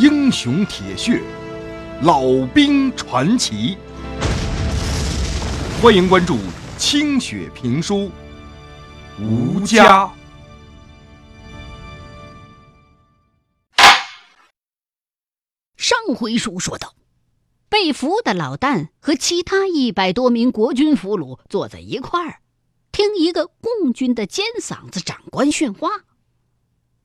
英雄铁血，老兵传奇。欢迎关注清雪评书《吴家》。上回书说到，被俘的老旦和其他一百多名国军俘虏坐在一块儿，听一个共军的尖嗓子长官训话。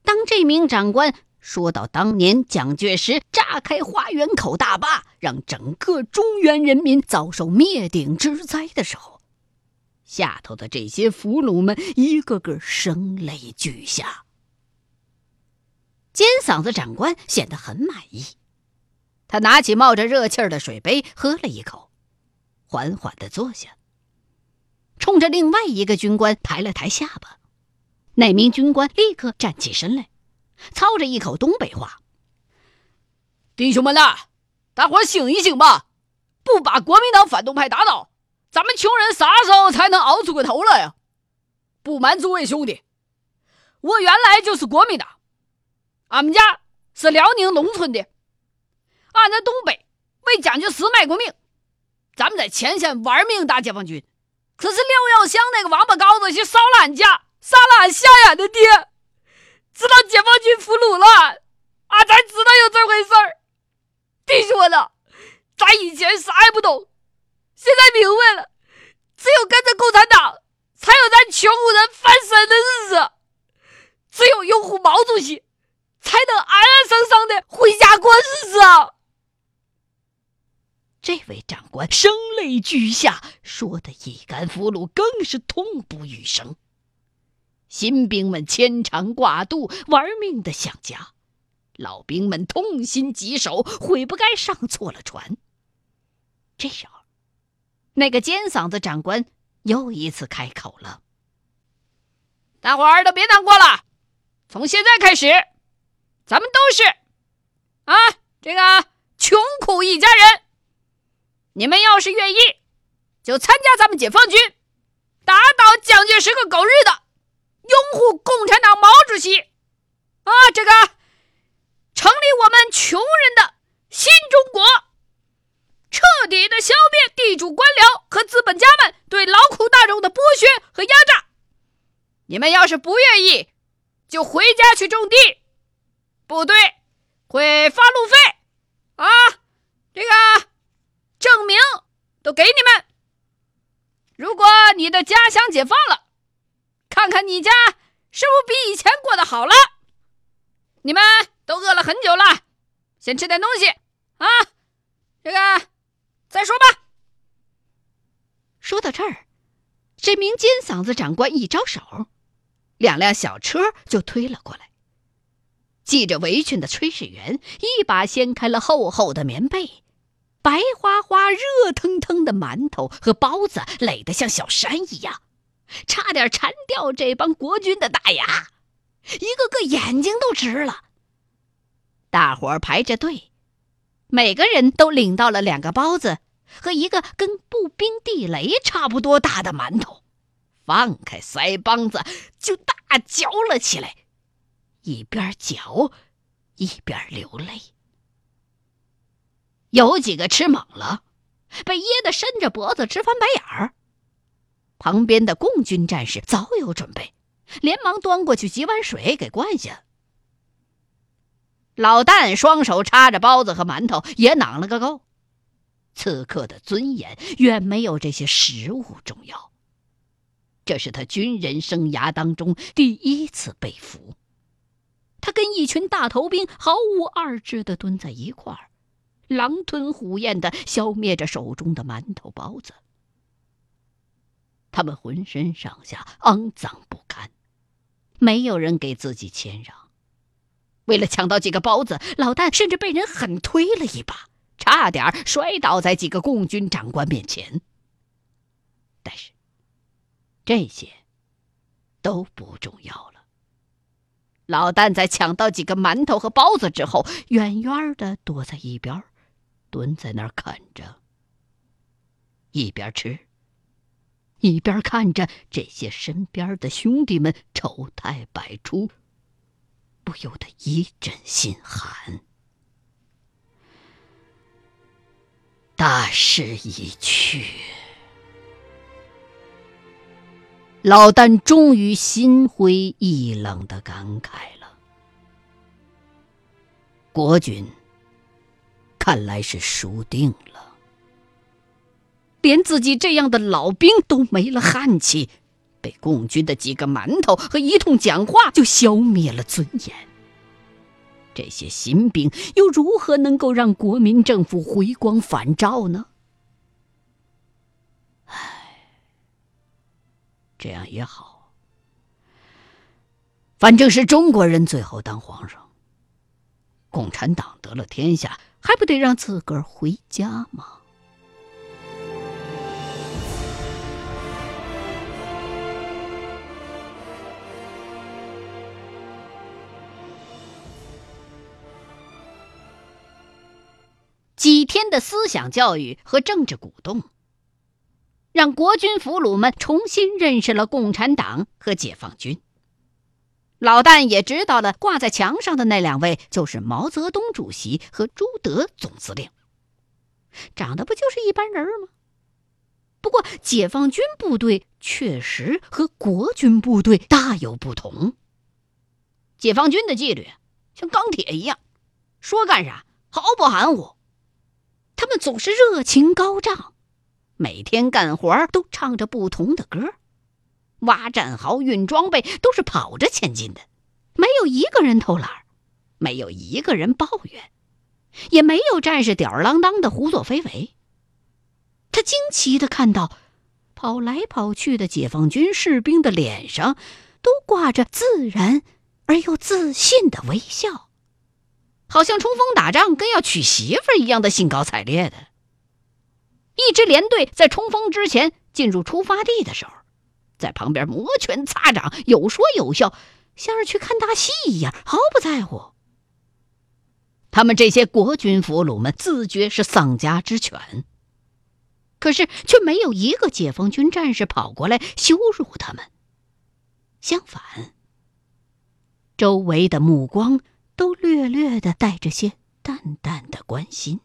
当这名长官说到当年蒋介石炸开花园口大坝，让整个中原人民遭受灭顶之灾的时候，下头的这些俘虏们一个个声泪俱下。尖嗓子长官显得很满意。他拿起冒着热气的水杯，喝了一口，缓缓的坐下，冲着另外一个军官抬了抬下巴。那名军官立刻站起身来，操着一口东北话：“弟兄们呐，大伙醒一醒吧！不把国民党反动派打倒，咱们穷人啥时候才能熬出个头来呀？不瞒诸位兄弟，我原来就是国民党，俺们家是辽宁农村的。”俺在东北为蒋介石卖过命，咱们在前线玩命打解放军，可是廖耀湘那个王八羔子去烧了俺家，杀了俺瞎眼的爹，知道解放军俘虏了，俺才知道有这回事儿。弟兄们，咱以前啥也不懂，现在明白了，只有跟着共产党，才有咱穷苦人翻身的日子，只有拥护毛主席，才能安安生生的回家过日子啊！这位长官声泪俱下，说的一干俘虏更是痛不欲生。新兵们牵肠挂肚，玩命的想家；老兵们痛心疾首，悔不该上错了船。这时候，那个尖嗓子长官又一次开口了：“大伙儿都别难过了，从现在开始，咱们都是啊，这个穷苦一家人。”你们要是愿意，就参加咱们解放军，打倒蒋介石个狗日的，拥护共产党毛主席，啊，这个成立我们穷人的新中国，彻底的消灭地主官僚和资本家们对劳苦大众的剥削和压榨。你们要是不愿意，就回家去种地，部队会发路费，啊，这个。证明都给你们。如果你的家乡解放了，看看你家是不是比以前过得好了？你们都饿了很久了，先吃点东西啊！这个再说吧。说到这儿，这名尖嗓子长官一招手，两辆小车就推了过来。系着围裙的炊事员一把掀开了厚厚的棉被。白花花、热腾腾的馒头和包子垒得像小山一样，差点馋掉这帮国军的大牙，一个个眼睛都直了。大伙儿排着队，每个人都领到了两个包子和一个跟步兵地雷差不多大的馒头，放开腮帮子就大嚼了起来，一边嚼一边流泪。有几个吃猛了，被噎得伸着脖子直翻白眼儿。旁边的共军战士早有准备，连忙端过去几碗水给灌下。老旦双手插着包子和馒头，也囊了个够。此刻的尊严远没有这些食物重要。这是他军人生涯当中第一次被俘，他跟一群大头兵毫无二致的蹲在一块儿。狼吞虎咽的消灭着手中的馒头包子，他们浑身上下肮脏不堪，没有人给自己谦让。为了抢到几个包子，老旦甚至被人狠推了一把，差点摔倒在几个共军长官面前。但是，这些都不重要了。老旦在抢到几个馒头和包子之后，远远的躲在一边蹲在那儿啃着，一边吃，一边看着这些身边的兄弟们丑态百出不由得一阵心寒。大势已去老旦终于心灰意冷的感慨了。国军看来是输定了。连自己这样的老兵都没了汉气，被共军的几个馒头和一通讲话就消灭了尊严。这些新兵又如何能够让国民政府回光返照呢？唉这样也好，反正是中国人最后当皇上，共产党得了天下，还不得让自个儿回家吗？几天的思想教育和政治鼓动。让国军俘虏们重新认识了共产党和解放军。老旦也知道了，挂在墙上的那两位就是毛泽东主席和朱德总司令，长得不就是一般人吗？不过，解放军部队确实和国军部队大有不同。解放军的纪律像钢铁一样，说干啥毫不含糊，他们总是热情高涨。每天干活都唱着不同的歌，挖战壕、运装备都是跑着前进的，没有一个人偷懒，没有一个人抱怨，也没有战士吊儿郎当的胡作非为。他惊奇的看到，跑来跑去的解放军士兵的脸上都挂着自然而又自信的微笑，好像冲锋打仗跟要娶媳妇一样的兴高采烈的。一支连队在冲锋之前进入出发地的时候，在旁边摩拳擦掌，有说有笑，像是去看大戏一样，毫不在乎。他们这些国军俘虏们自觉是丧家之犬，可是却没有一个解放军战士跑过来羞辱他们。相反，周围的目光都略略的带着些淡淡的关心。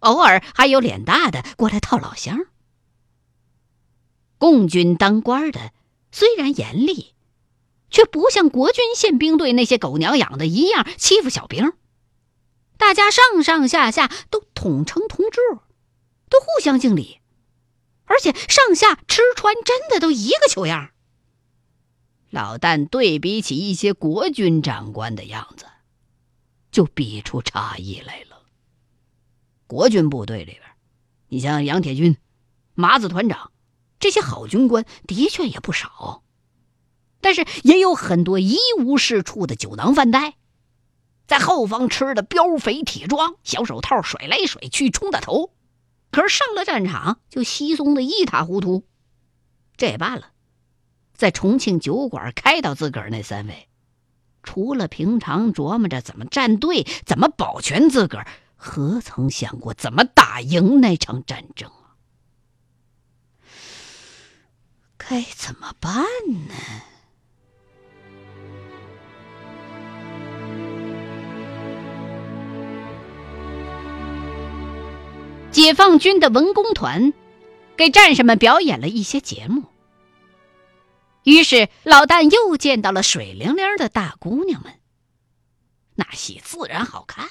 偶尔还有脸大的过来套老乡。共军当官的虽然严厉，却不像国军宪兵队那些狗娘养的一样欺负小兵。大家上上下下都统称同志，都互相敬礼，而且上下吃穿真的都一个球样。老旦对比起一些国军长官的样子，就比出差异来了。国军部队里边，你像杨铁军、麻子团长这些好军官，的确也不少，但是也有很多一无是处的酒囊饭袋，在后方吃的膘肥体壮，小手套甩来甩去冲大头，可是上了战场就稀松的一塌糊涂。这也罢了，在重庆酒馆开导自个儿那三位，除了平常琢磨着怎么站队、怎么保全自个儿。何曾想过怎么打赢那场战争啊？该怎么办呢？解放军的文工团给战士们表演了一些节目，于是老旦又见到了水灵灵的大姑娘们，那戏自然好看。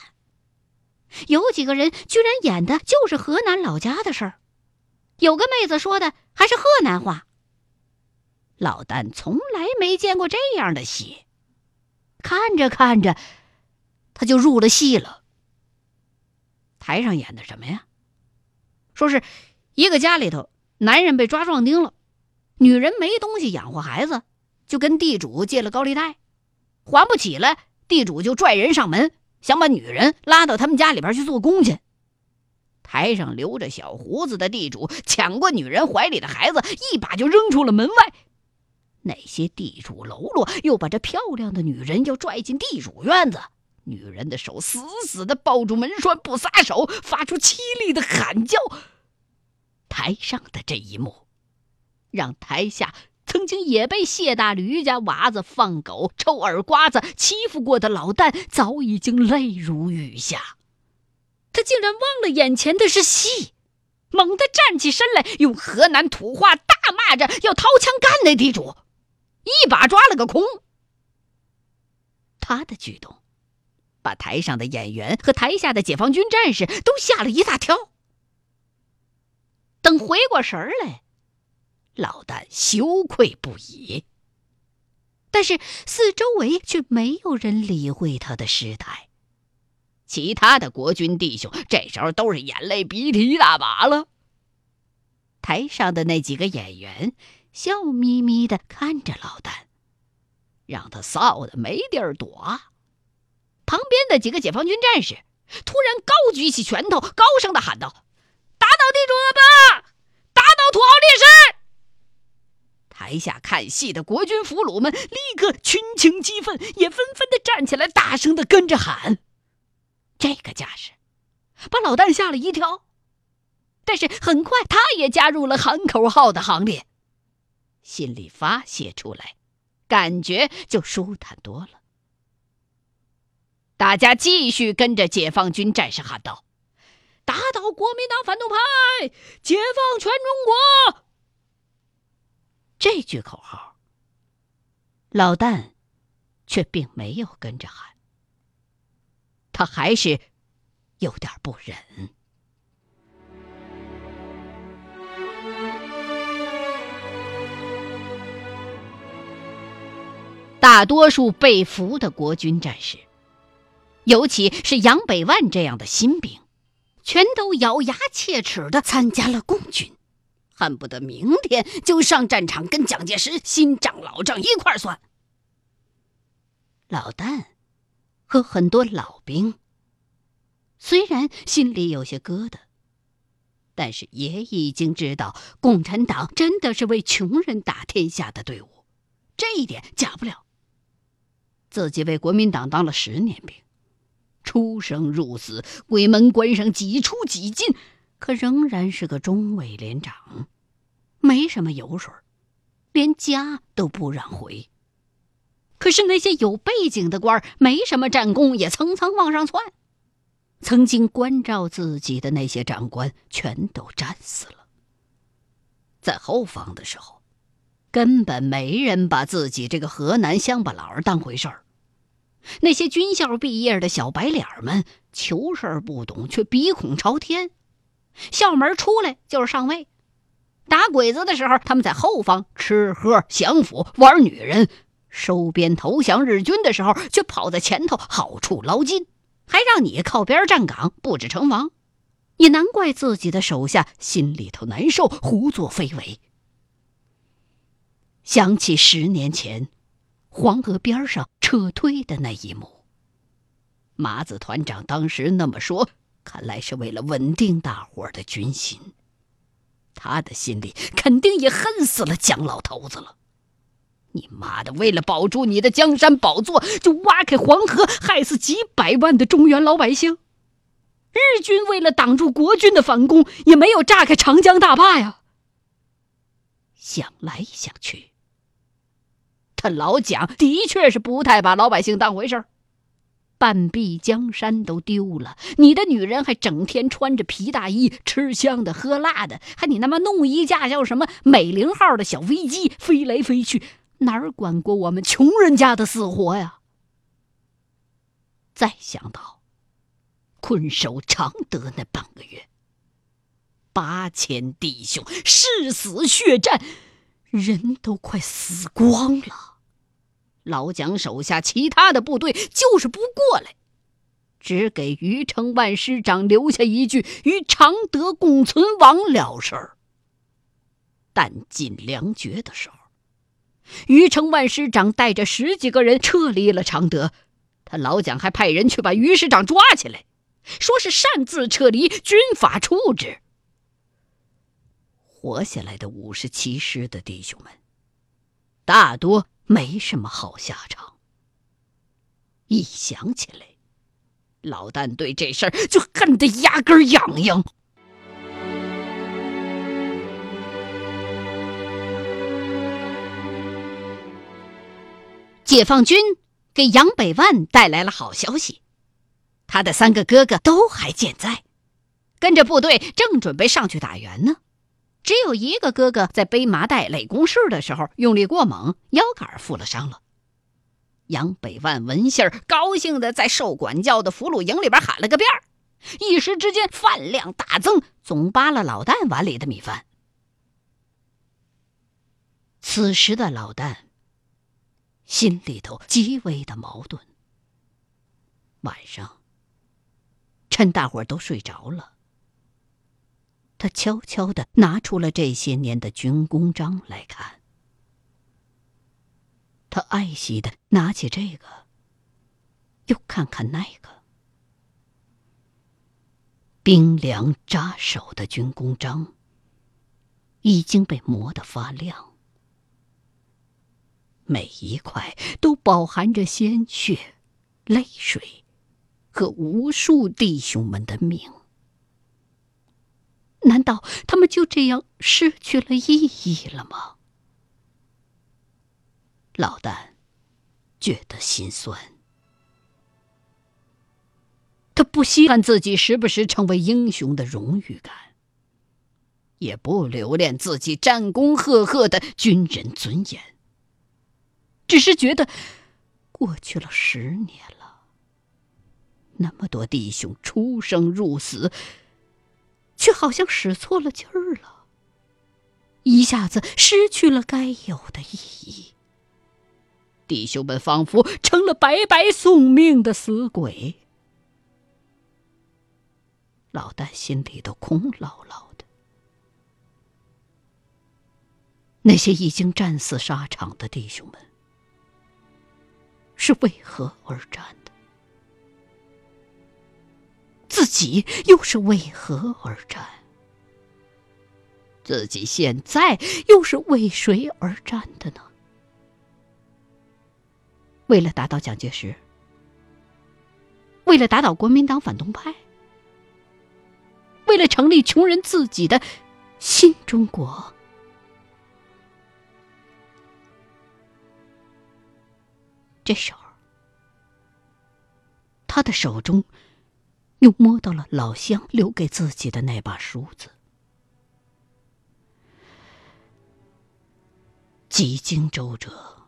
有几个人居然演的就是河南老家的事儿，有个妹子说的还是河南话。老旦从来没见过这样的戏，看着看着，他就入了戏了。台上演的什么呀？说是一个家里头，男人被抓壮丁了，女人没东西养活孩子，就跟地主借了高利贷，还不起了，地主就拽人上门。想把女人拉到他们家里边去做工去。台上留着小胡子的地主抢过女人怀里的孩子，一把就扔出了门外。那些地主喽啰又把这漂亮的女人要拽进地主院子，女人的手死死的抱住门栓不撒手，发出凄厉的喊叫。台上的这一幕，让台下。曾经也被谢大驴家娃子放狗、抽耳刮子欺负过的老旦，早已经泪如雨下。他竟然忘了眼前的是戏，猛地站起身来，用河南土话大骂着要掏枪干那地主，一把抓了个空。他的举动，把台上的演员和台下的解放军战士都吓了一大跳。等回过神儿来，老旦羞愧不已。但是四周围却没有人理会他的失态。其他的国军弟兄这时候都是眼泪鼻涕一大把了。台上的那几个演员笑眯眯的看着老旦，让他臊的没地儿躲。旁边的几个解放军战士突然高举起拳头，高声的喊道：“打倒地主恶霸，打倒土豪劣绅！”台下看戏的国军俘虏们立刻群情激愤，也纷纷的站起来，大声的跟着喊。这个架势，把老旦吓了一跳。但是很快，他也加入了喊口号的行列，心里发泄出来，感觉就舒坦多了。大家继续跟着解放军战士喊道：“打倒国民党反动派，解放全中国！”这句口号，老旦却并没有跟着喊。他还是有点不忍。大多数被俘的国军战士，尤其是杨百万这样的新兵，全都咬牙切齿的参加了共军，恨不得明天就上战场跟蒋介石新账老账一块算。老旦。和很多老兵，虽然心里有些疙瘩，但是也已经知道共产党真的是为穷人打天下的队伍，这一点假不了。自己为国民党当了十年兵，出生入死，鬼门关上几出几进，可仍然是个中尉连长，没什么油水，连家都不让回。可是那些有背景的官儿没什么战功，也蹭蹭往上窜。曾经关照自己的那些长官，全都战死了。在后方的时候，根本没人把自己这个河南乡巴佬当回事儿。那些军校毕业的小白脸们，求事儿不懂，却鼻孔朝天。校门出来就是上尉，打鬼子的时候，他们在后方吃喝享福，玩女人。收编投降日军的时候，却跑在前头，好处捞金，还让你靠边站岗，布置城防，也难怪自己的手下心里头难受，胡作非为。想起十年前黄河边上撤退的那一幕，麻子团长当时那么说，看来是为了稳定大伙的军心，他的心里肯定也恨死了蒋老头子了。你妈的！为了保住你的江山宝座，就挖开黄河，害死几百万的中原老百姓。日军为了挡住国军的反攻，也没有炸开长江大坝呀。想来想去，他老蒋的确是不太把老百姓当回事儿。半壁江山都丢了，你的女人还整天穿着皮大衣，吃香的喝辣的，还你他妈弄一架叫什么美龄号的小飞机飞来飞去。哪儿管过我们穷人家的死活呀？再想到困守常德那半个月，八千弟兄誓死血战，人都快死光了。老蒋手下其他的部队就是不过来，只给余承万师长留下一句“与常德共存亡”了事儿。弹尽粮绝的时候。于承万师长带着十几个人撤离了常德，他老蒋还派人去把于师长抓起来，说是擅自撤离，军法处置。活下来的五十七师的弟兄们，大多没什么好下场。一想起来，老旦对这事儿就恨得牙根痒痒。解放军给杨百万带来了好消息，他的三个哥哥都还健在。跟着部队正准备上去打援呢，只有一个哥哥在背麻袋垒工事的时候用力过猛，腰杆负了伤了。杨百万闻信儿，高兴的在受管教的俘虏营里边喊了个遍儿，一时之间饭量大增，总扒了老旦碗里的米饭。此时的老旦心里头极为的矛盾。晚上，趁大伙儿都睡着了，他悄悄的拿出了这些年的军功章来看。他爱惜的拿起这个，又看看那个，冰凉扎手的军功章已经被磨得发亮。每一块都饱含着鲜血、泪水和无数弟兄们的命。难道他们就这样失去了意义了吗？老旦觉得心酸。他不稀罕自己时不时成为英雄的荣誉感，也不留恋自己战功赫赫的军人尊严。只是觉得，过去了十年了，那么多弟兄出生入死，却好像使错了劲儿了，一下子失去了该有的意义。弟兄们仿佛成了白白送命的死鬼，老旦心里都空落落的。那些已经战死沙场的弟兄们。是为何而战？自己又是为何而战？自己现在又是为谁而战的呢？为了打倒蒋介石？为了打倒国民党反动派？为了成立穷人自己的新中国？这时候，他的手中又摸到了老乡留给自己的那把梳子。几经周折，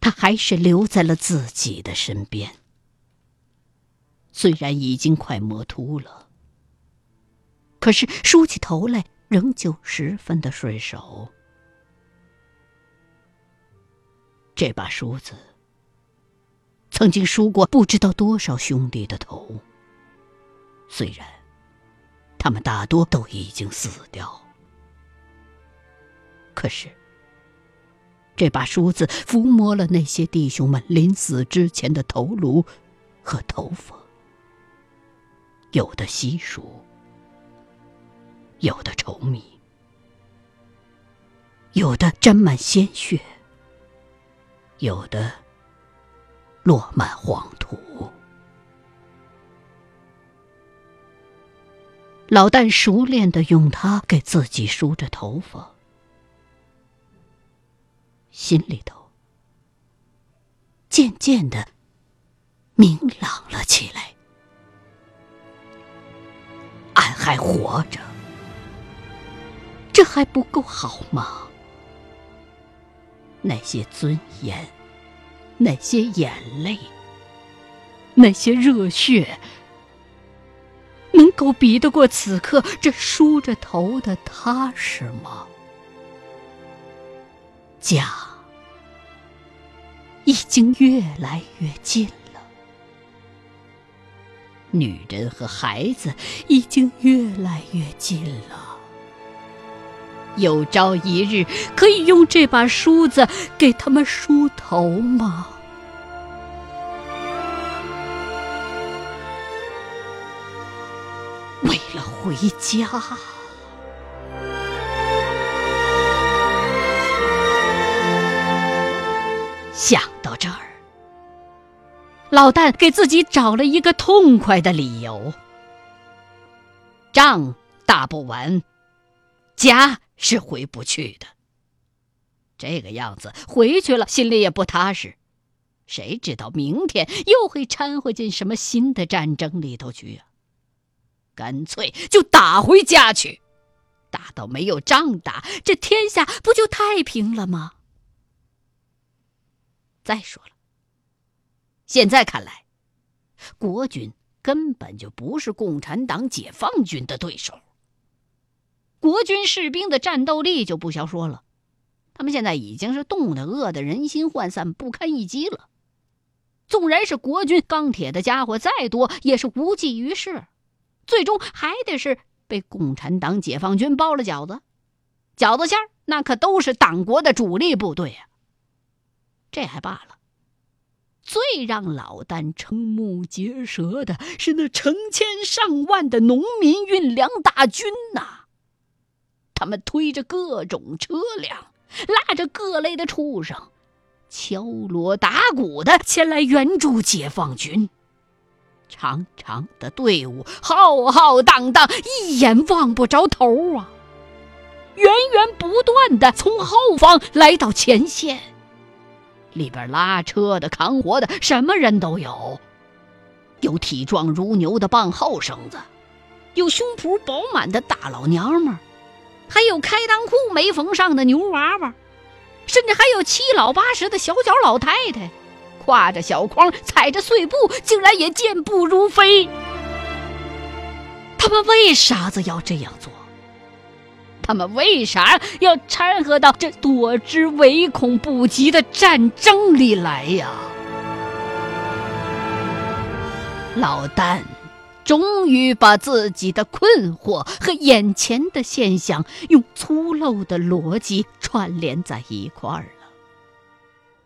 他还是留在了自己的身边。虽然已经快磨秃了，可是梳起头来仍旧十分的顺手。这把梳子曾经梳过不知道多少兄弟的头，虽然他们大多都已经死掉，可是这把梳子抚摸了那些弟兄们临死之前的头颅和头发，有的稀疏，有的稠密，有的沾满鲜血。有的落满黄土，老旦熟练的用它给自己梳着头发，心里头渐渐的明朗了起来。俺还活着，这还不够好吗？那些尊严，那些眼泪，那些热血，能够比得过此刻这梳着头的踏实吗？家已经越来越近了，女人和孩子已经越来越近了。有朝一日可以用这把梳子给他们梳头吗？为了回家。想到这儿，老旦给自己找了一个痛快的理由：仗打不完，家。是回不去的。这个样子回去了，心里也不踏实。谁知道明天又会掺和进什么新的战争里头去啊？干脆就打回家去。打到没有仗打，这天下不就太平了吗？再说了，现在看来，国军根本就不是共产党解放军的对手。国军士兵的战斗力就不消说了，他们现在已经是冻得饿得人心涣散、不堪一击了。纵然是国军钢铁的家伙再多，也是无济于事，最终还得是被共产党解放军包了饺子。饺子馅儿那可都是党国的主力部队啊。这还罢了，最让老旦瞠目结舌的是那成千上万的农民运粮大军呐！他们推着各种车辆，拉着各类的畜生，敲锣打鼓的前来援助解放军。长长的队伍，浩浩荡荡，一眼望不着头啊！源源不断的从后方来到前线，里边拉车的、扛活的，什么人都有。有体壮如牛的棒后生子，有胸脯饱满的大老娘们。还有开裆裤没缝上的牛娃娃，甚至还有七老八十的小脚老太太，挎着小筐，踩着碎步，竟然也健步如飞。他们为啥子要这样做？他们为啥要掺和到这躲之唯恐不及的战争里来呀？老旦。终于把自己的困惑和眼前的现象用粗陋的逻辑串联在一块儿了，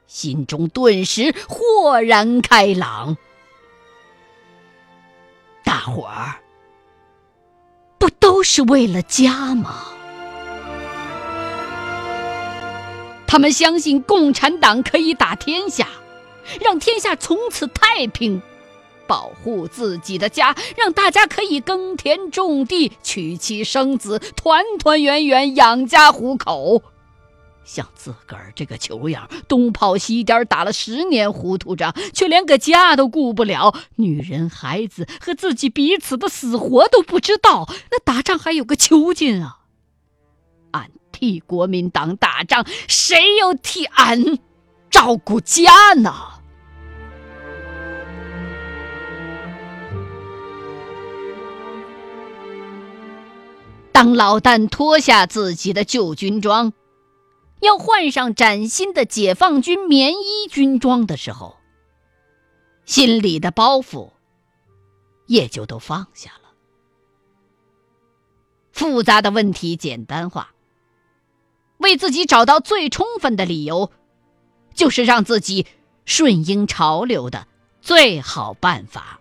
心中顿时豁然开朗。大伙儿不都是为了家吗？他们相信共产党可以打天下，让天下从此太平。保护自己的家，让大家可以耕田种地、娶妻生子、团团圆圆养家糊口。像自个儿这个球样，东跑西颠，打了十年糊涂仗，却连个家都顾不了，女人、孩子和自己彼此的死活都不知道，那打仗还有个球劲啊！俺替国民党打仗，谁又替俺照顾家呢？当老旦脱下自己的旧军装，要换上崭新的解放军棉衣军装的时候，心里的包袱也就都放下了。复杂的问题简单化，为自己找到最充分的理由，就是让自己顺应潮流的最好办法。